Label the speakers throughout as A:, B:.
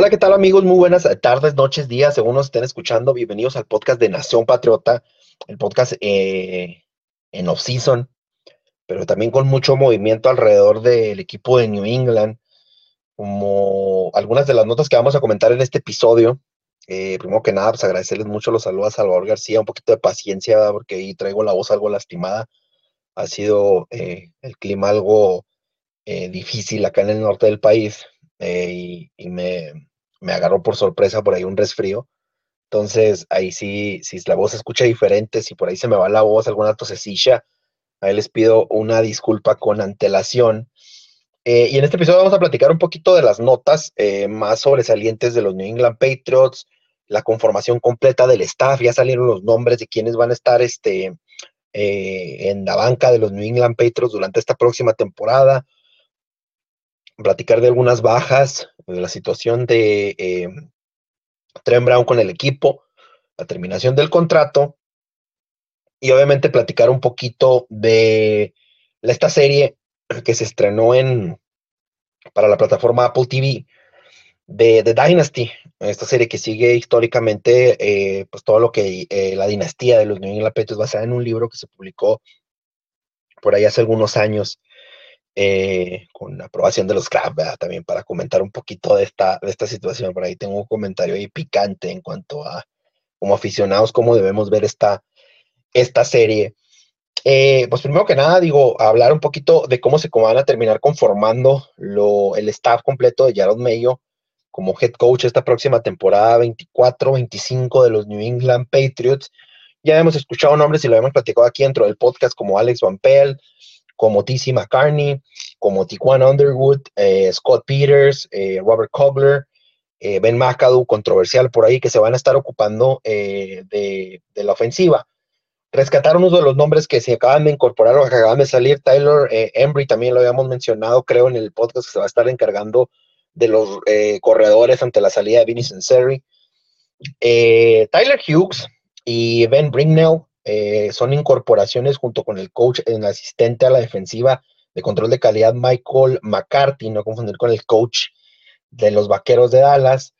A: Hola, ¿qué tal amigos? Muy buenas tardes, noches, días, según nos estén escuchando. Bienvenidos al podcast de Nación Patriota, el podcast eh, en off-season, pero también con mucho movimiento alrededor del equipo de New England, como algunas de las notas que vamos a comentar en este episodio. Eh, primero que nada, pues agradecerles mucho los saludos a Salvador García, un poquito de paciencia, porque ahí traigo la voz algo lastimada. Ha sido eh, el clima algo difícil acá en el norte del país, y, me, me agarró por sorpresa por ahí un resfrío. Entonces, ahí sí, si la voz se escucha diferente, si por ahí se me va la voz, alguna tosecilla, ahí les pido una disculpa con antelación. Eh, y en este episodio vamos a platicar un poquito de las notas eh, más sobresalientes de los New England Patriots, la conformación completa del staff, ya salieron los nombres de quienes van a estar este, eh, en la banca de los New England Patriots durante esta próxima temporada platicar de algunas bajas, de la situación de eh, Brown con el equipo, la terminación del contrato y obviamente platicar un poquito de esta serie que se estrenó en para la plataforma Apple TV de The Dynasty, esta serie que sigue históricamente eh, pues todo lo que eh, la dinastía de los New England Patriots basada en un libro que se publicó por ahí hace algunos años eh, con aprobación de los clubs, también para comentar un poquito de esta, de esta situación. Por ahí tengo un comentario ahí picante en cuanto a, como aficionados, cómo debemos ver esta, esta serie. Eh, pues primero que nada, digo, hablar un poquito de cómo se van a terminar conformando lo, el staff completo de Jared Mayo como head coach esta próxima temporada 24-25 de los New England Patriots. Ya hemos escuchado nombres y lo hemos platicado aquí dentro del podcast como Alex Van Pelt, como TC McCartney, como Tijuana Underwood, eh, Scott Peters, eh, Robert Kobler, eh, Ben McAdoo, controversial por ahí, que se van a estar ocupando de, la ofensiva. Rescatar uno de los nombres que se acaban de incorporar o que acaban de salir, Tyler Embry, también lo habíamos mencionado, creo, en el podcast que se va a estar encargando de los corredores ante la salida de Vinny Senseri. Tyler Hughes y Ben Bringnell eh, son incorporaciones junto con el coach, el asistente a la defensiva de control de calidad Michael McCarthy, no confundir con el coach de los Vaqueros de Dallas.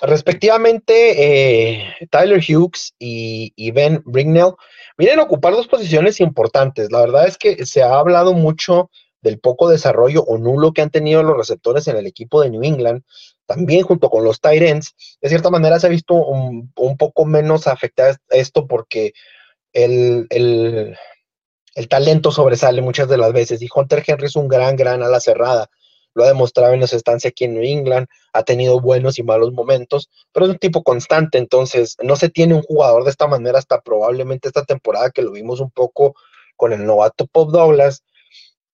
A: Respectivamente, eh, Tyler Hughes y, Ben Brignell vienen a ocupar dos posiciones importantes. La verdad es que se ha hablado mucho del poco desarrollo o nulo que han tenido los receptores en el equipo de New England, también junto con los Tyrants. De cierta manera se ha visto un, un poco menos afectado esto porque el, talento sobresale muchas de las veces. Y Hunter Henry es un gran, gran ala cerrada. Lo ha demostrado en su estancia aquí en New England. Ha tenido buenos y malos momentos, pero es un tipo constante. Entonces, no se tiene un jugador de esta manera hasta probablemente esta temporada que lo vimos un poco con el novato Pop Douglas,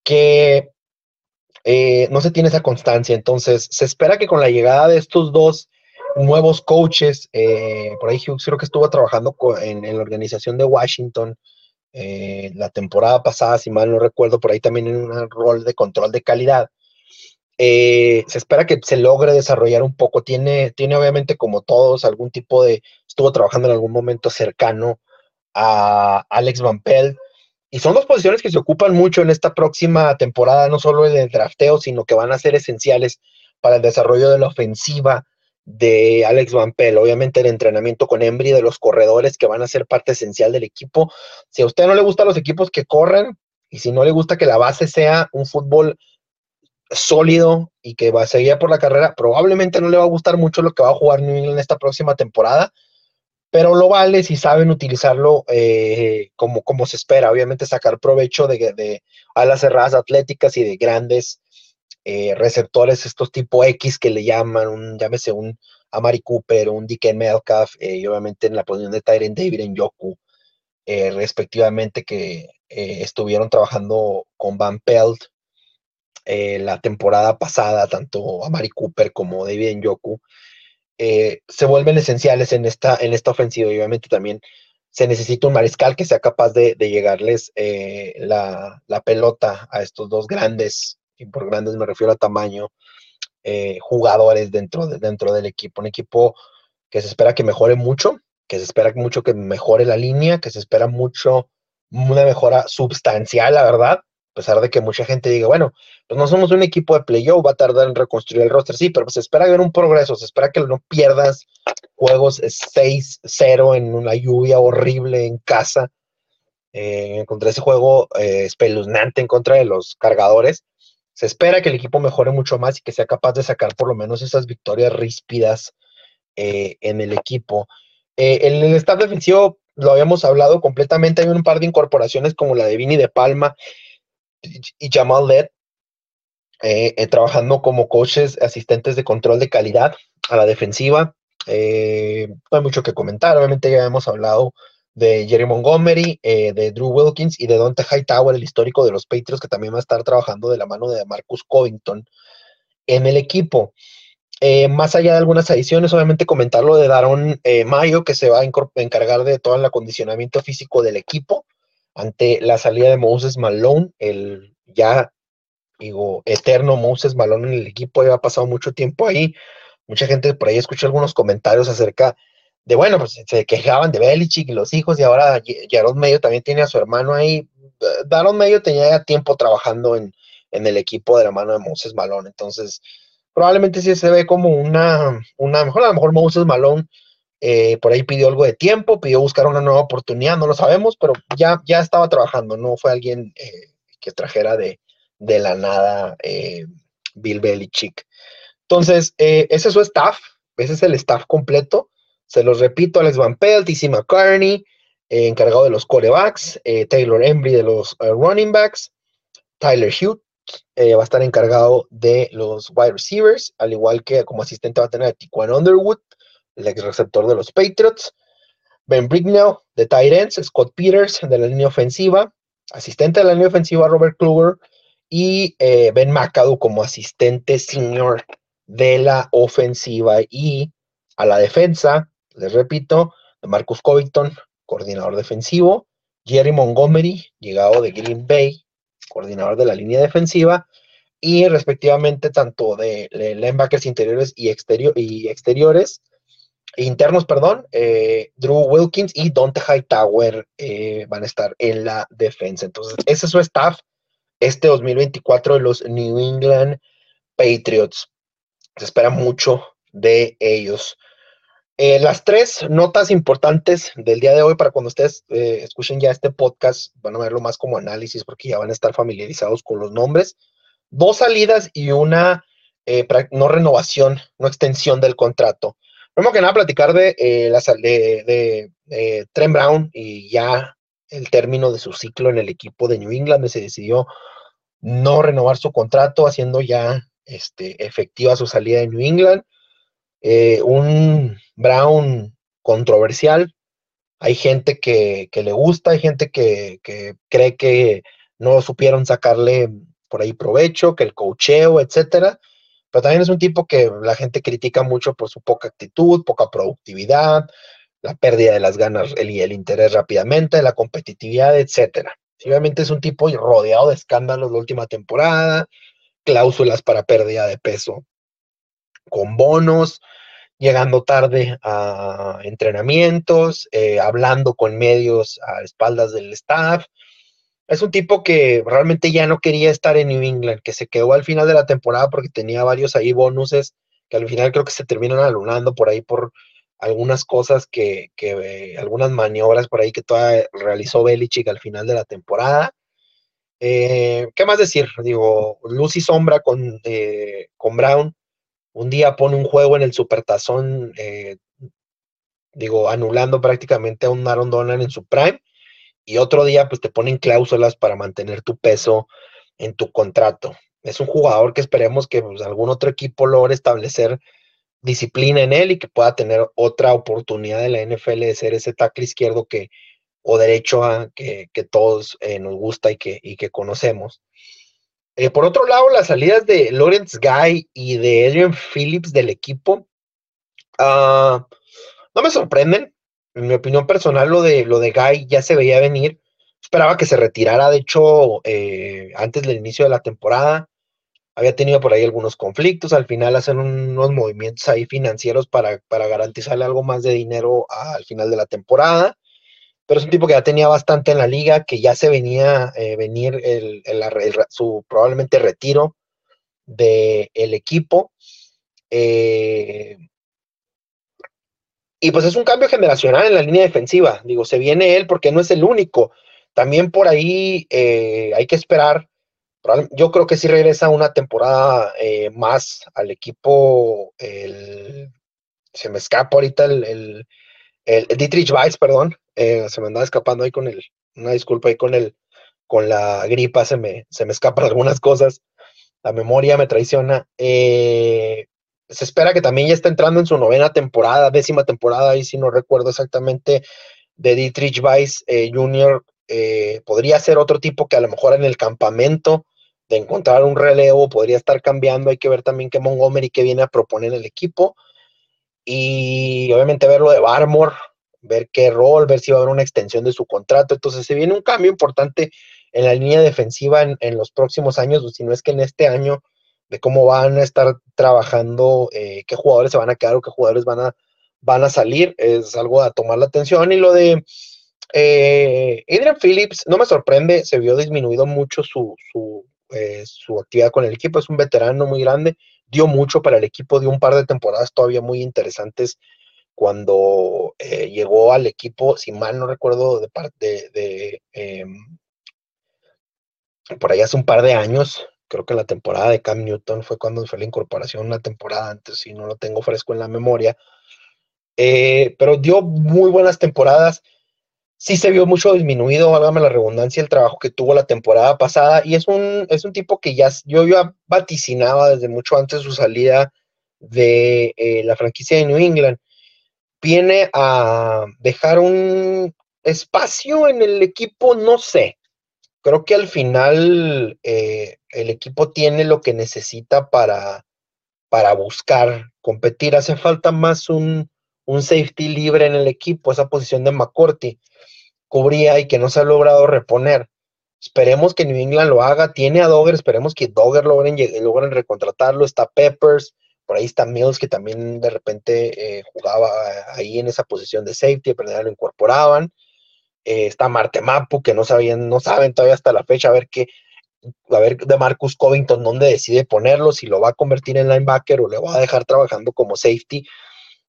A: que eh, no se tiene esa constancia. Entonces, se espera que con la llegada de estos dos nuevos coaches. Eh, por ahí Hughes creo que estuvo trabajando en, la organización de Washington eh, la temporada pasada, si mal no recuerdo, por ahí también en un rol de control de calidad. Eh, se espera que se logre desarrollar un poco. Tiene, tiene obviamente como todos algún tipo de, estuvo trabajando en algún momento cercano a Alex Van Pelt. Y son dos posiciones que se ocupan mucho en esta próxima temporada, no solo en el drafteo, sino que van a ser esenciales para el desarrollo de la ofensiva de Alex Van Pelt, obviamente el entrenamiento con Embry de los corredores que van a ser parte esencial del equipo. Si a usted no le gustan los equipos que corren y si no le gusta que la base sea un fútbol sólido y que va a seguir por la carrera, probablemente no le va a gustar mucho lo que va a jugar New England esta próxima temporada, pero lo vale si saben utilizarlo eh, como, como se espera, obviamente sacar provecho de, de alas cerradas atléticas y de grandes eh, receptores, estos tipo X que le llaman, un, llámese un Amari Cooper, un DK Metcalf, eh, y obviamente en la posición de Tyren David en Yoku, eh, respectivamente, que estuvieron trabajando con Van Pelt la temporada pasada, tanto a Mari Cooper como David Njoku, eh, se vuelven esenciales en esta, en esta ofensiva. Y obviamente también se necesita un mariscal que sea capaz de, llegarles la, la, pelota a estos dos grandes, y por grandes me refiero a tamaño, jugadores dentro, de, dentro del equipo. Un equipo que se espera que mejore mucho, que se espera mucho que mejore la línea, que se espera mucho una mejora sustancial, la verdad, a pesar de que mucha gente diga, bueno, pues no somos un equipo de playoff, va a tardar en reconstruir el roster, sí, pero pues se espera ver un progreso, se espera que no pierdas juegos 6-0 en una lluvia horrible en casa, eh, contra ese juego eh, espeluznante en contra de los cargadores. Se espera que el equipo mejore mucho más y que sea capaz de sacar por lo menos esas victorias ríspidas eh, en el equipo. Eh, el, el staff defensivo lo habíamos hablado completamente. Hay un par de incorporaciones como la de Vini de Palma y Jamal Led, eh, trabajando como coaches, asistentes de control de calidad a la defensiva. no hay mucho que comentar. Obviamente ya hemos hablado de Jerry Montgomery, de Drew Wilkins y de Dante Hightower, el histórico de los Patriots, que también va a estar trabajando de la mano de Marcus Covington en el equipo. Eh, más allá de algunas adiciones, obviamente comentar lo de Daron eh, Mayo, que se va a encargar de todo el acondicionamiento físico del equipo ante la salida de Moses Malone, el ya, digo, eterno Moses Malone en el equipo, ya ha pasado mucho tiempo ahí. Mucha gente por ahí escuchó algunos comentarios acerca de, bueno, pues se quejaban de Belichick y los hijos, y ahora Jaron Mayo también tiene a su hermano ahí. Daron Mayo tenía ya tiempo trabajando en, en el equipo de la mano de Moses Malone, entonces probablemente sí se ve como una, una mejor, a lo mejor Moses Malone eh, por ahí pidió algo de tiempo, pidió buscar una nueva oportunidad, no lo sabemos, pero ya, ya estaba trabajando, no fue alguien eh, que trajera de, de la nada eh, Bill Belichick. Entonces, ese es su staff, ese es el staff completo. Se los repito, Alex Van Pelt, TC McCartney, encargado de los corebacks, Taylor Embry de los running backs, Tyler Hughes, eh, va a estar encargado de los wide receivers, al igual que como asistente va a tener a Tiquan Underwood, el ex receptor de los Patriots, Ben Brignell de tight Scott Peters de la línea ofensiva, asistente de la línea ofensiva Robert Kluger y eh, Ben McAdoo como asistente senior de la ofensiva y a la defensa, les repito, de Marcus Covington, coordinador defensivo, Jerry Montgomery, llegado de Green Bay, coordinador de la línea defensiva, y respectivamente tanto de, linebackers interiores y, y exteriores, internos, perdón, eh, Drew Wilkins y Dante Hightower eh, van a estar en la defensa. Entonces, ese es su staff este 2024 de los New England Patriots. Se espera mucho de ellos. Eh, las tres notas importantes del día de hoy para cuando ustedes eh, escuchen ya este podcast, van a verlo más como análisis porque ya van a estar familiarizados con los nombres. Dos salidas y una eh, no renovación, no extensión del contrato. Primero que nada, platicar de, la, de, de Trent Brown y ya el término de su ciclo en el equipo de New England, se decidió no renovar su contrato, haciendo ya este, efectiva su salida de New England. Eh, un Brown controversial. Hay gente que, le gusta, hay gente que, cree que no supieron sacarle por ahí provecho, que el cocheo, etcétera. Pero también es un tipo que la gente critica mucho por su poca actitud, poca productividad, la pérdida de las ganas y el, interés rápidamente, la competitividad, etcétera. Obviamente es un tipo rodeado de escándalos la última temporada, cláusulas para pérdida de peso con bonos, llegando tarde a entrenamientos, eh, hablando con medios a espaldas del staff. Es un tipo que realmente ya no quería estar en New England, que se quedó al final de la temporada porque tenía varios ahí bonuses que al final creo que se terminan alunando por ahí por algunas cosas que, que algunas maniobras por ahí que toda realizó Belichick al final de la temporada. Eh, ¿Qué más decir? Digo, luz y sombra con, eh, con Brown un día pone un juego en el supertazón, eh, digo, anulando prácticamente a un Aaron Donald en su prime, y otro día pues te ponen cláusulas para mantener tu peso en tu contrato. Es un jugador que esperemos que pues, algún otro equipo logre establecer disciplina en él y que pueda tener otra oportunidad en la NFL de ser ese tackle izquierdo que o derecho a que, todos eh, nos gusta y que, y que conocemos. Eh, por otro lado, las salidas de Lawrence Guy y de Adrian Phillips del equipo ah, no me sorprenden. En mi opinión personal, lo de, lo de Guy ya se veía venir. Esperaba que se retirara, de hecho, eh, antes del inicio de la temporada. Había tenido por ahí algunos conflictos. Al final hacen unos movimientos ahí financieros para, para garantizarle algo más de dinero al final de la temporada pero es un tipo que ya tenía bastante en la liga, que ya se venía eh, venir el, su probablemente retiro del equipo. Eh, y pues es un cambio generacional en la línea defensiva. Digo, se viene él porque no es el único. También por ahí eh, hay que esperar. Yo creo que sí regresa una temporada más al equipo. se me escapa ahorita el, el Dietrich Weiss, perdón, eh, se me andaba escapando ahí con el, una disculpa ahí con el, con la gripa, se me, se me escapan algunas cosas, la memoria me traiciona. Eh, se espera que también ya esté entrando en su novena temporada, décima temporada, ahí si no recuerdo exactamente, de Dietrich Weiss eh, Jr. podría ser otro tipo que a lo mejor en el campamento de encontrar un relevo podría estar cambiando. Hay que ver también qué Montgomery que viene a proponer el equipo y obviamente ver lo de Barmore, ver qué rol, ver si va a haber una extensión de su contrato. Entonces se viene un cambio importante en la línea defensiva en, los próximos años, o si no es que en este año, de cómo van a estar trabajando, eh, qué jugadores se van a quedar o qué jugadores van a, van a salir, es algo a tomar la atención. Y lo de eh, Adrian Phillips, no me sorprende, se vio disminuido mucho su, su, eh, su actividad con el equipo, es un veterano muy grande, dio mucho para el equipo, dio un par de temporadas todavía muy interesantes cuando eh, llegó al equipo, si mal no recuerdo, de parte de, em, por ahí hace un par de años, creo que la temporada de Cam Newton fue cuando fue la incorporación, una temporada antes, si no lo tengo fresco en la memoria, eh, pero dio muy buenas temporadas sí se vio mucho disminuido, hágame la redundancia, el trabajo que tuvo la temporada pasada. Y es un, es un tipo que ya yo ya vaticinaba desde mucho antes su salida de eh, la franquicia de New England. Viene a dejar un espacio en el equipo, no sé. Creo que al final eh, el equipo tiene lo que necesita para, para buscar competir. Hace falta más un, un safety libre en el equipo, esa posición de McCourty cubría y que no se ha logrado reponer. Esperemos que New England lo haga. Tiene a Dogger, esperemos que Dogger logren, logren recontratarlo. Está Peppers, por ahí está Mills, que también de repente eh, jugaba ahí en esa posición de safety, pero lo incorporaban. Eh, está Marte Mapu, que no sabían, no saben todavía hasta la fecha a ver qué, a ver de Marcus Covington dónde decide ponerlo, si lo va a convertir en linebacker o le va a dejar trabajando como safety,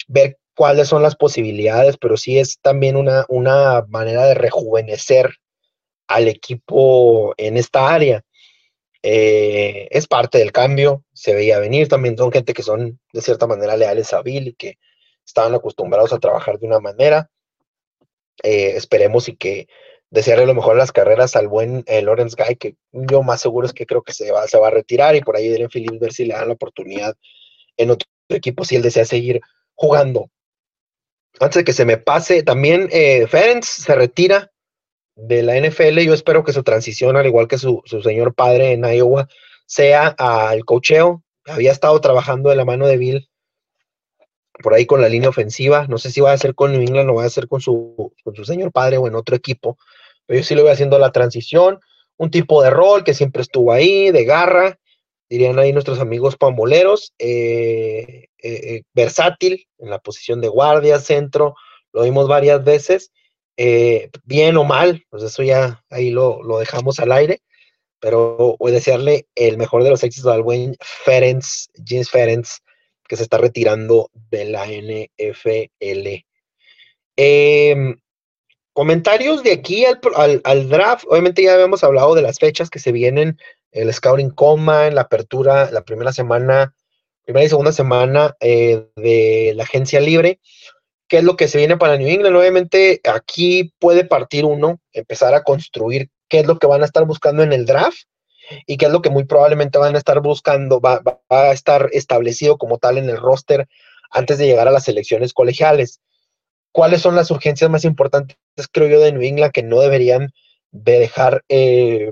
A: ver cuáles son las posibilidades, pero sí es también una, una manera de rejuvenecer al equipo en esta área. Eh, es parte del cambio, se veía venir, también son gente que son de cierta manera leales a Bill y que estaban acostumbrados a trabajar de una manera. Eh, esperemos y que desearle lo mejor las carreras al buen eh, Lawrence Guy, que yo más seguro es que creo que se va, se va a retirar y por ahí Adrian Phillips ver si le dan la oportunidad en otro equipo si él desea seguir jugando antes de que se me pase, también eh, Ferenc se retira de la NFL. Yo espero que su transición, al igual que su, señor padre en Iowa, sea al cocheo. Había estado trabajando de la mano de Bill por ahí con la línea ofensiva. No sé si va a ser con New England o va a ser con su, con su señor padre o en otro equipo. Pero yo sí lo voy haciendo la transición. Un tipo de rol que siempre estuvo ahí, de garra, dirían ahí nuestros amigos pamboleros. Eh, eh, eh, versátil en la posición de guardia, centro, lo vimos varias veces, eh, bien o mal, pues eso ya ahí lo, dejamos al aire, pero voy a desearle el mejor de los éxitos al buen Ferenc, James Ferenc, que se está retirando de la NFL. Em, comentarios de aquí al, draft, obviamente ya habíamos hablado de las fechas que se vienen, el Scouting Coma en la apertura, la primera semana primera y segunda semana eh, de la agencia libre. ¿Qué es lo que se viene para New England? Obviamente aquí puede partir uno, empezar a construir qué es lo que van a estar buscando en el draft y qué es lo que muy probablemente van a estar buscando, va, a estar establecido como tal en el roster antes de llegar a las elecciones colegiales. cuáles son las urgencias más importantes, creo yo, de New England que no deberían de dejar eh,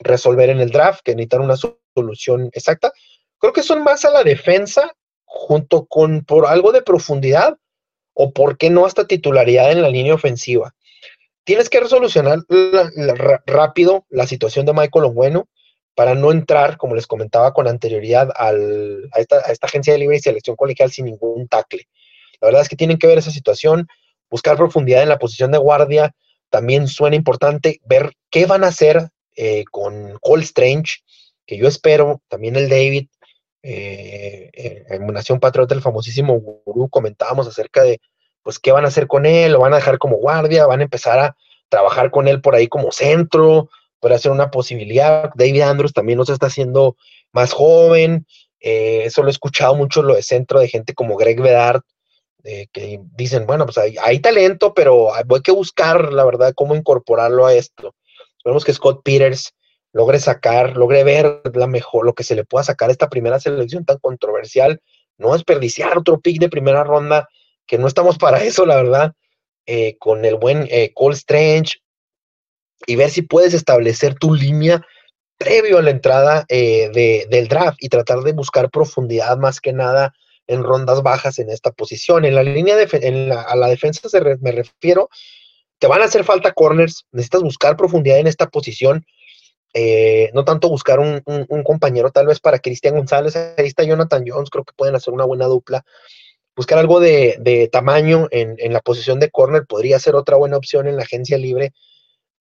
A: resolver en el draft, que necesitan una solución exacta. Creo que son más a la defensa, junto con por algo de profundidad, o por qué no hasta titularidad en la línea ofensiva. Tienes que resolucionar rápido la situación de Michael Bueno para no entrar, como les comentaba con anterioridad, a, esta, agencia de libre y selección colegial sin ningún tackle. La verdad es que tienen que ver esa situación, buscar profundidad en la posición de guardia, también suena importante ver qué van a hacer eh, con Cole Strange, que yo espero, también el David, eh, en Nación Patriota, el famosísimo gurú, comentábamos acerca de, pues, qué van a hacer con él, lo van a dejar como guardia, van a empezar a trabajar con él por ahí como centro, puede ser una posibilidad. David Andrews también nos está haciendo más joven, eh, eso lo he escuchado mucho lo de centro de gente como Greg Bedard, que dicen, bueno, pues hay, hay, talento, pero hay que buscar, la verdad, cómo incorporarlo a esto. Esperemos que Scott Peters logre sacar, logre ver la mejor, lo que se le pueda sacar a esta primera selección tan controversial, no desperdiciar otro pick de primera ronda, que no estamos para eso, la verdad, eh, con el buen eh, Cole Strange, y ver si puedes establecer tu línea previo a la entrada eh, del draft y tratar de buscar profundidad más que nada en rondas bajas en esta posición. En la línea de en a la defensa me refiero, te van a hacer falta corners, necesitas buscar profundidad en esta posición, eh, no tanto buscar un, compañero tal vez para Cristian González, ahí está Jonathan Jones, creo que pueden hacer una buena dupla. Buscar algo de, tamaño en, la posición de corner podría ser otra buena opción en la agencia libre,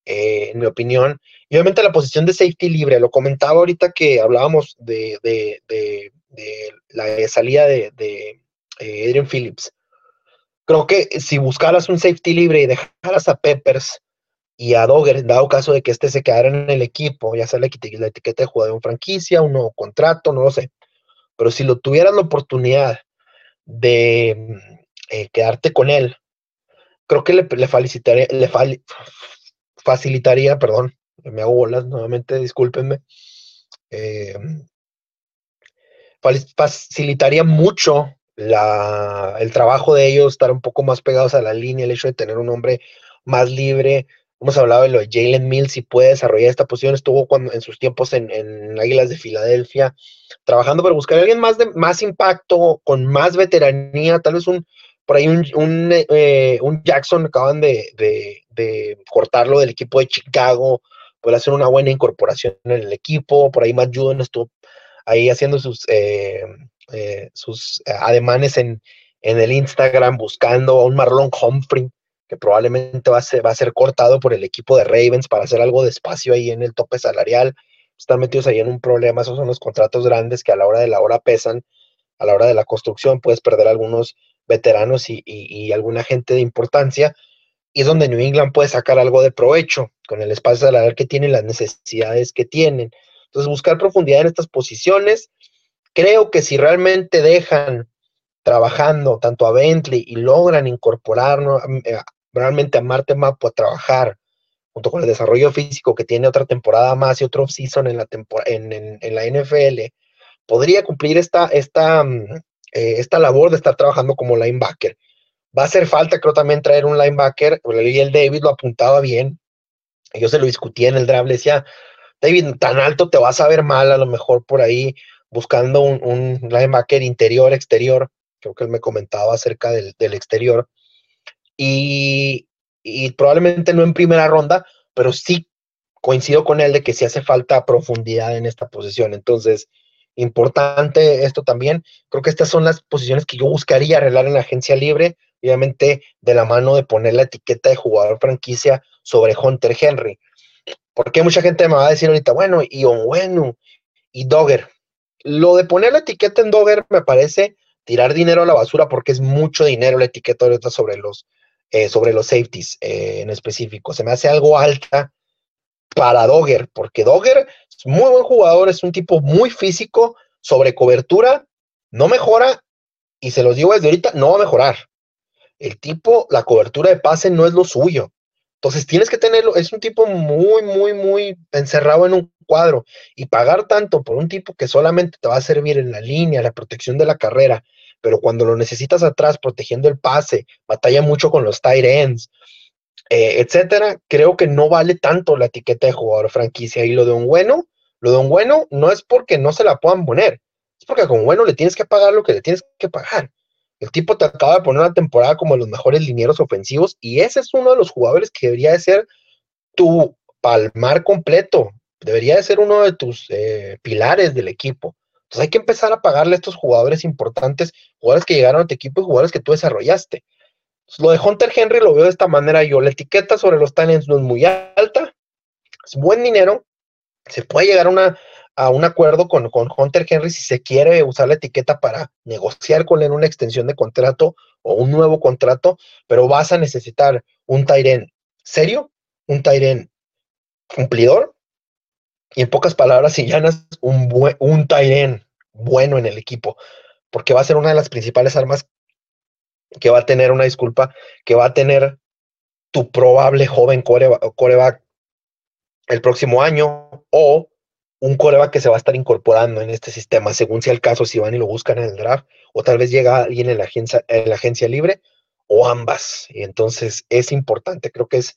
A: eh, en mi opinión. Y obviamente la posición de safety libre, lo comentaba ahorita que hablábamos de, de la salida de, eh, Adrian Phillips. Creo que si buscaras un safety libre y dejaras a Peppers y a Dogger, dado caso de que este se quedara en el equipo, ya sea la, etiqueta de jugador en franquicia, un nuevo contrato, no lo sé. Pero si lo tuvieras la oportunidad de eh, quedarte con él, creo que le, le, le facilitaría, perdón, me hago bolas nuevamente, discúlpenme, eh, facilitaría mucho el trabajo de ellos, estar un poco más pegados a la línea, el hecho de tener un hombre más libre. Hemos hablado de lo de Jalen Mills, si puede desarrollar esta posición, estuvo cuando, en sus tiempos en, Águilas de Filadelfia, trabajando para buscar a alguien más de más impacto, con más veteranía, tal vez un, por ahí un, eh, Jackson acaban de, cortarlo del equipo de Chicago, puede hacer una buena incorporación en el equipo, por ahí Matt Judon estuvo ahí haciendo sus, eh, eh, sus ademanes en, el Instagram buscando a un Marlon Humphrey, que probablemente va a, ser, cortado por el equipo de Ravens para hacer algo de espacio ahí en el tope salarial. Están metidos ahí en un problema, esos son los contratos grandes que a la hora de la hora pesan, a la hora de la construcción puedes perder algunos veteranos y, y alguna gente de importancia, y es donde New England puede sacar algo de provecho con el espacio salarial que tienen, las necesidades que tienen. Entonces, buscar profundidad en estas posiciones. Creo que si realmente dejan trabajando tanto a Bentley y logran incorporar realmente a Marte Mapo a trabajar junto con el desarrollo físico que tiene otra temporada más y otro season en la, en, la NFL, podría cumplir esta, esta, mm, eh, esta labor de estar trabajando como linebacker. Va a hacer falta, creo, también traer un linebacker. Y el David lo apuntaba bien. Yo se lo discutí en el draft. Le decía, David, tan alto te vas a ver mal, a lo mejor por ahí buscando un, un linebacker interior, exterior. Creo que él me comentaba acerca del, exterior. Y, probablemente no en primera ronda, pero sí coincido con él de que sí hace falta profundidad en esta posición. Entonces, importante esto también. Creo que estas son las posiciones que yo buscaría arreglar en la agencia libre, obviamente de la mano de poner la etiqueta de jugador franquicia sobre Hunter Henry. Porque mucha gente me va a decir ahorita, bueno, y bueno, y Dogger. Lo de poner la etiqueta en Dogger me parece tirar dinero a la basura porque es mucho dinero la etiqueta ahorita sobre los, eh, sobre los safeties eh, en específico. Se me hace algo alta para Dogger, porque Dogger es muy buen jugador, es un tipo muy físico, sobre cobertura, no mejora, y se los digo desde ahorita, no va a mejorar. El tipo, la cobertura de pase no es lo suyo Entonces tienes que tenerlo, es un tipo muy, muy, muy encerrado en un cuadro y pagar tanto por un tipo que solamente te va a servir en la línea, la protección de la carrera, pero cuando lo necesitas atrás, protegiendo el pase, batalla mucho con los tight ends, eh, etcétera, creo que no vale tanto la etiqueta de jugador franquicia. Y lo de un bueno, lo de un bueno no es porque no se la puedan poner, es porque con bueno le tienes que pagar lo que le tienes que pagar. El tipo te acaba de poner una temporada como los mejores linieros ofensivos y ese es uno de los jugadores que debería de ser tu palmar completo, debería de ser uno de tus eh, pilares del equipo. Entonces hay que empezar a pagarle a estos jugadores importantes, jugadores que llegaron a tu equipo y jugadores que tú desarrollaste. lo de Hunter Henry lo veo de esta manera yo. La etiqueta sobre los talents no es muy alta, es buen dinero, se puede llegar a una a un acuerdo con, Hunter Henry si se quiere usar la etiqueta para negociar con él una extensión de contrato o un nuevo contrato, pero vas a necesitar un Tyren serio, un Tyren cumplidor y en pocas palabras y llanas, un, un Tyren bueno en el equipo, porque va a ser una de las principales armas que va a tener una disculpa, que va a tener tu probable joven coreback el próximo año o un coreback que se va a estar incorporando en este sistema, según sea el caso, si van y lo buscan en el draft, o tal vez llega alguien en la agencia, en la agencia libre, o ambas. Y entonces es importante, creo que es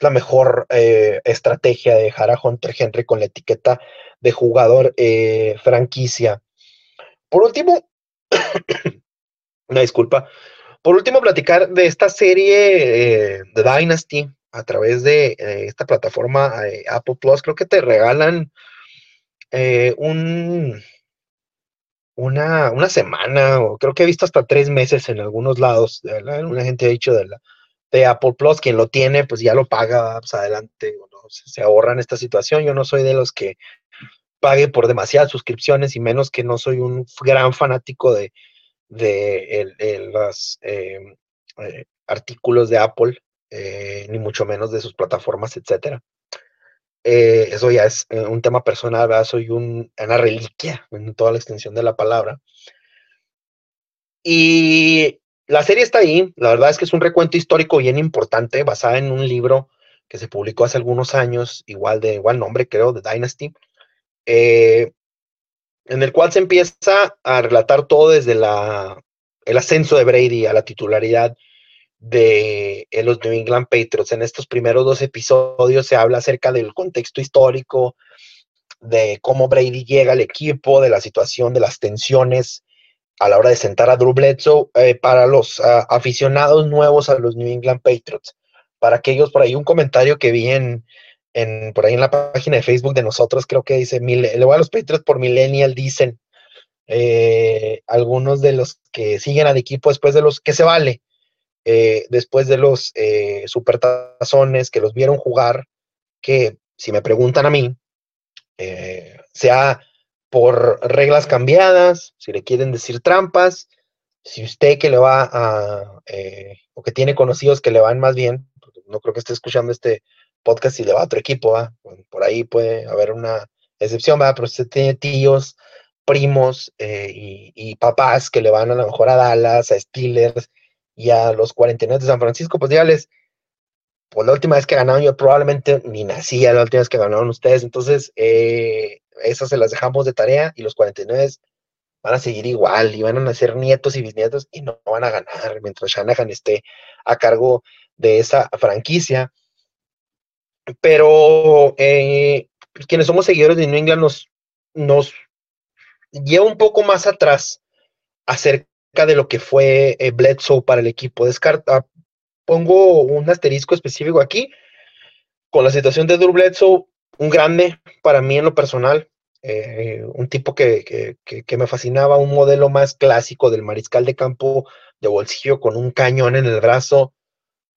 A: la mejor eh, estrategia de dejar a Hunter Henry con la etiqueta de jugador eh, franquicia. Por último, una disculpa. Por último, platicar de esta serie eh, de Dynasty a través de esta plataforma Apple Plus. Creo que te regalan eh, un, una, una, semana, o creo que he visto hasta tres meses en algunos lados. Una gente ha dicho de, Apple Plus, quien lo tiene, pues ya lo paga pues adelante, se, ahorra en esta situación. Yo no soy de los que pague por demasiadas suscripciones y menos que no soy un gran fanático de, de los em, eh, artículos de Apple, eh, ni mucho menos de sus plataformas, etcétera. Eh, eso ya es eh, un tema personal, ¿verdad? Soy una reliquia en toda la extensión de la palabra. Y la serie está ahí, la verdad es que es un recuento histórico bien importante, basada en un libro que se publicó hace algunos años, igual de igual nombre, creo, de Dynasty, eh, en el cual se empieza a relatar todo desde la, el ascenso de Brady a la titularidad de eh, los New England Patriots. En estos primeros dos episodios se habla acerca del contexto histórico, de cómo Brady llega al equipo, de la situación, de las tensiones a la hora de sentar a Drew Bledsoe eh, para los ah, aficionados nuevos a los New England Patriots. Para aquellos por ahí, un comentario que vi en, por ahí en la página de Facebook de nosotros, creo que dice, le voy a los Patriots por Millennial, dicen eh, algunos de los que siguen al equipo después de los que se vale eh, después de los eh, supertazones que los vieron jugar, que si me preguntan a mí, eh, sea por reglas cambiadas, si le quieren decir trampas, si usted que le va a, o que tiene conocidos que le van más bien, no creo que esté escuchando este podcast y le va a otro equipo, por ahí puede haber una excepción, pero usted tiene tíos, primos y, y, papás que le van a lo mejor a Dallas, a Steelers, y a los 49 de San Francisco, pues dígales, pues la última vez que ganaron yo probablemente ni nacía la última vez que ganaron ustedes, entonces eh, esas se las dejamos de tarea y los 49 van a seguir igual y van a nacer nietos y bisnietos y no van a ganar mientras Shanahan esté a cargo de esa franquicia. Pero eh, quienes somos seguidores de New England nos, nos lleva un poco más atrás acerca de lo que fue eh, Bledsoe para el equipo. Descarta, pongo un asterisco específico aquí con la situación de Drew Bledsoe, un grande para mí en lo personal, eh, un tipo que, me fascinaba, un modelo más clásico del mariscal de campo de bolsillo con un cañón en el brazo,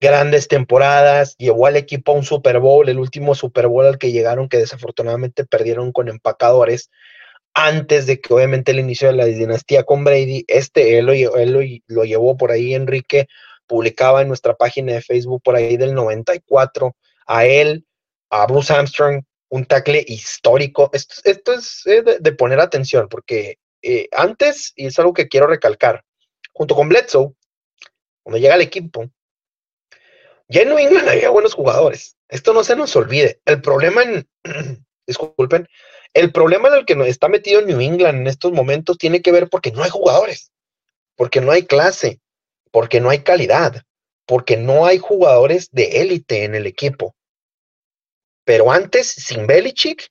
A: grandes temporadas, llevó al equipo a un Super Bowl, el último Super Bowl al que llegaron, que desafortunadamente perdieron con empacadores, antes de que obviamente el inicio de la dinastía con Brady, este él lo, llevó por ahí, Enrique publicaba en nuestra página de Facebook por ahí del 94, a él, a Bruce Armstrong, un tackle histórico. Esto, es eh, de, poner atención, porque eh, antes, y es algo que quiero recalcar, junto con Bledsoe, cuando llega al equipo, Ya en New England había buenos jugadores. Esto no se nos olvide. El problema en, disculpen, el problema en el que está metido New England en estos momentos tiene que ver porque no hay jugadores, porque no hay clase, porque no hay calidad, porque no hay jugadores de élite en el equipo. Pero antes, sin Belichick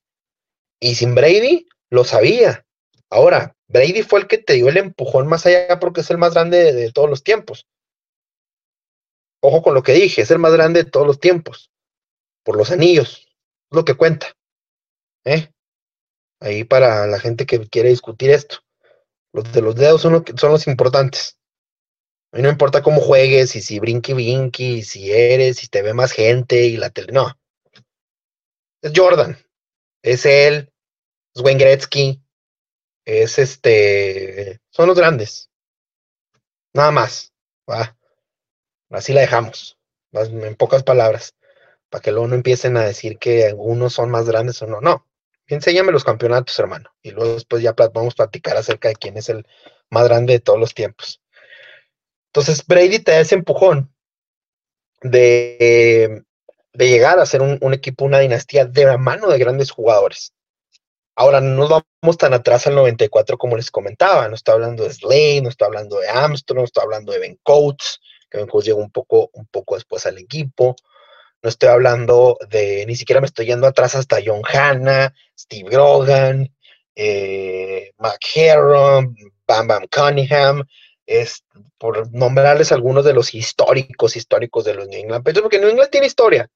A: y sin Brady, lo sabía. Ahora, Brady fue el que te dio el empujón más allá porque es el más grande de, todos los tiempos. Ojo con lo que dije, es el más grande de todos los tiempos. Por los anillos, lo que cuenta. ¿eh? Ahí para la gente que quiere discutir esto. Los de los dedos son, los importantes. A mí no importa cómo juegues, y si brinqui brinqui, si eres, si te ve más gente y la tele. No. Es Jordan. Es él. Es Wayne Gretzky. Es este. Son los grandes. Nada más. Va. Así la dejamos. En pocas palabras. Para que luego no empiecen a decir que algunos son más grandes o no. No. Enséñame los campeonatos, hermano. Y luego después ya vamos a platicar acerca de quién es el más grande de todos los tiempos. Entonces Brady te da ese empujón de, de llegar a ser un, equipo, una dinastía de la mano de grandes jugadores. Ahora no nos vamos tan atrás al 94 como les comentaba. No está hablando de Slade, no está hablando de Armstrong, no está hablando de Ben Coates, que Ben Coates llegó un poco, un poco después al equipo. No estoy hablando de, ni siquiera me estoy yendo atrás hasta John Hanna, Steve Grogan, eh, Bam Bam Cunningham, es por nombrarles algunos de los históricos, históricos de los New England Patriots, porque New England tiene historia.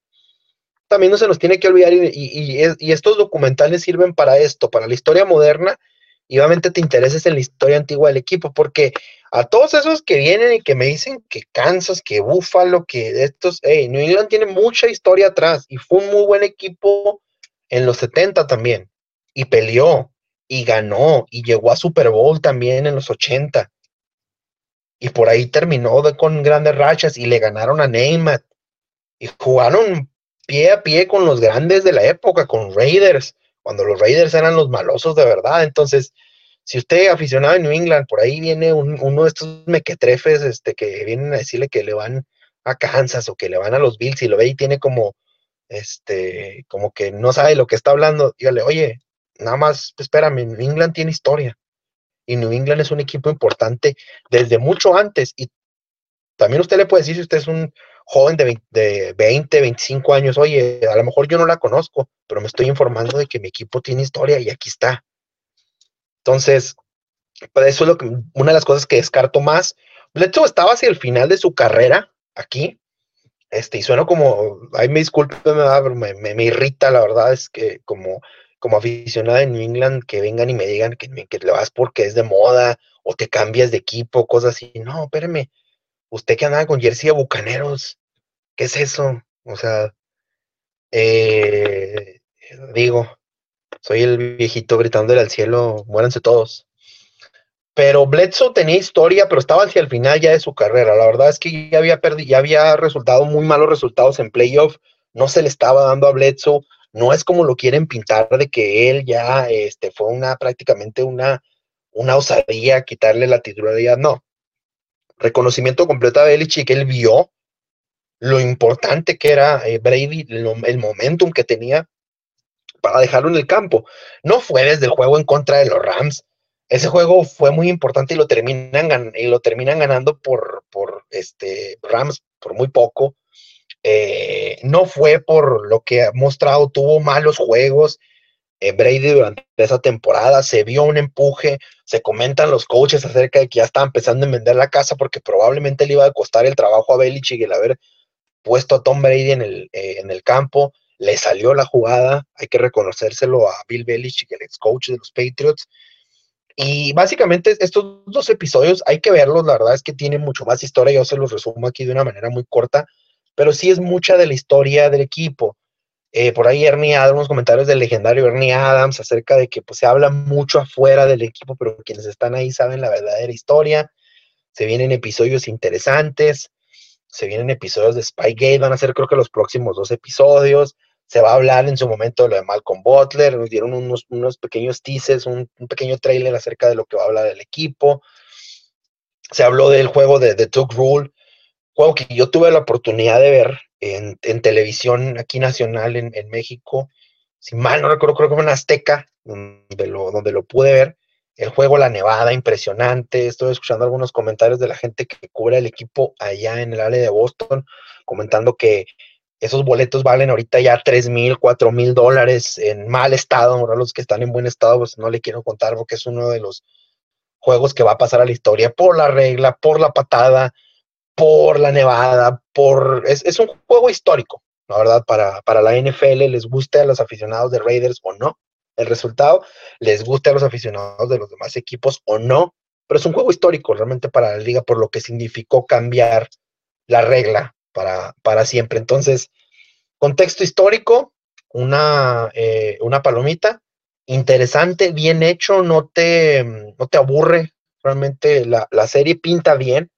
A: También no se nos tiene que olvidar, y, estos documentales sirven para esto, para la historia moderna, y obviamente te intereses en la historia antigua del equipo, porque a todos esos que vienen y que me dicen que Kansas, que Buffalo, que estos, hey, New England tiene mucha historia atrás, y fue un muy buen equipo en los 70 también, y peleó, y ganó, y llegó a Super Bowl también en los 80 y por ahí terminó con grandes rachas y le ganaron a Neymar. Y jugaron pie a pie con los grandes de la época, con Raiders, cuando los Raiders eran los malosos de verdad. Entonces, si usted aficionado a New England, por ahí viene uno de estos mequetrefes este, que vienen a decirle que le van a Kansas o que le van a los Bills y lo ve y tiene como, este, como que no sabe lo que está hablando, dígale, oye, nada más, espérame, New England tiene historia y New England es un equipo importante desde mucho antes. Y también usted le puede decir si usted es un joven de 20, 25 años, oye, a lo mejor yo no la conozco, pero me estoy informando de que mi equipo tiene historia y aquí está. Entonces, pues eso es lo que, una de las cosas que descarto más. Bledsoe estaba hacia el final de su carrera aquí, este, y suena como, ay, me disculpe, me, me, me, irrita, la verdad es que como como aficionado de New England que vengan y me digan que, que le vas porque es de moda o te cambias de equipo, cosas así. No, espérame. Usted que andaba con jersey de bucaneros, ¿qué es eso? O sea, eh, digo, soy el viejito gritándole al cielo, muéranse todos. Pero Bledsoe tenía historia, pero estaba hacia el final ya de su carrera. La verdad es que ya había perdido, ya había resultado muy malos resultados en playoff. No se le estaba dando a Bledsoe no es como lo quieren pintar de que él ya este, fue una prácticamente una, una osadía quitarle la titularidad, no. Reconocimiento completo a Belichick, él vio lo importante que era eh, Brady, el momentum que tenía para dejarlo en el campo. No fue desde el juego en contra de los Rams. Ese juego fue muy importante y lo terminan, y lo terminan ganando por, por este, Rams por muy poco. Eh, no fue por lo que ha mostrado, tuvo malos juegos. Eh, Brady durante esa temporada se vio un empuje, se comentan los coaches acerca de que ya estaban empezando a vender la casa porque probablemente le iba a costar el trabajo a Belichick el haber puesto a Tom Brady en el, eh, en el campo, le salió la jugada, hay que reconocérselo a Bill Belichick, el ex coach de los Patriots. Y básicamente estos dos episodios hay que verlos, la verdad es que tienen mucho más historia, yo se los resumo aquí de una manera muy corta pero sí es mucha de la historia del equipo. Eh, por ahí Ernie Adams, unos comentarios del legendario Ernie Adams acerca de que pues, se habla mucho afuera del equipo, pero quienes están ahí saben la verdadera historia. Se vienen episodios interesantes, se vienen episodios de Spygate, van a ser creo que los próximos dos episodios. Se va a hablar en su momento de lo de Malcolm Butler, nos dieron unos, unos pequeños teasers, un, pequeño trailer acerca de lo que va a hablar del equipo. Se habló del juego de The Tuck Rule, juego que yo tuve la oportunidad de ver en, televisión aquí nacional en, México, si mal no recuerdo, creo que fue en Azteca, donde lo, donde lo pude ver. El juego La Nevada, impresionante. Estoy escuchando algunos comentarios de la gente que cubre el equipo allá en el área de Boston, comentando que esos boletos valen ahorita ya 3 mil, 4 mil dólares en mal estado. Ahora los que están en buen estado, pues no le quiero contar porque es uno de los juegos que va a pasar a la historia por la regla, por la patada, por la nevada, por... Es, un juego histórico, la verdad, para, para la NFL, les guste a los aficionados de Raiders o no el resultado, les guste a los aficionados de los demás equipos o no, pero es un juego histórico realmente para la liga por lo que significó cambiar la regla para, para siempre. Entonces, contexto histórico, una, eh, una palomita, interesante, bien hecho, no te, no te aburre, realmente la, serie pinta bien.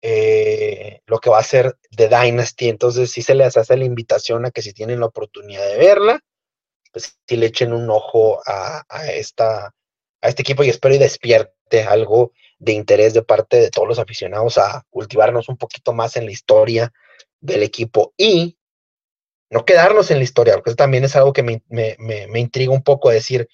A: Eh, lo que va a ser de Dynasty, entonces sí se les hace la invitación a que si tienen la oportunidad de verla, pues sí le echen un ojo a, esta, a este equipo y espero y despierte algo de interés de parte de todos los aficionados a cultivarnos un poquito más en la historia del equipo y no quedarnos en la historia, porque eso también es algo que me, me, intriga un poco, decir,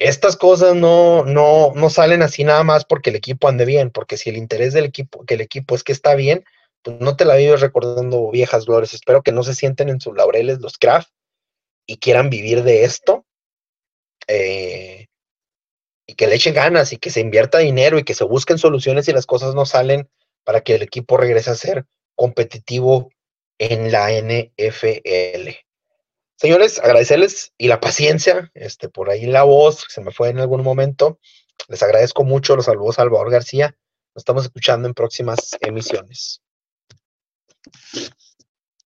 A: estas cosas no, no, no salen así nada más porque el equipo ande bien, porque si el interés del equipo, que el equipo es que está bien, pues no te la vives recordando viejas glorias. Espero que no se sienten en sus laureles los craft y quieran vivir de esto. Eh, y que le echen ganas y que se invierta dinero y que se busquen soluciones si las cosas no salen para que el equipo regrese a ser competitivo en la NFL. Señores, agradecerles y la paciencia, este, por ahí la voz, se me fue en algún momento. Les agradezco mucho, los saludos Salvador García. Nos estamos escuchando en próximas emisiones.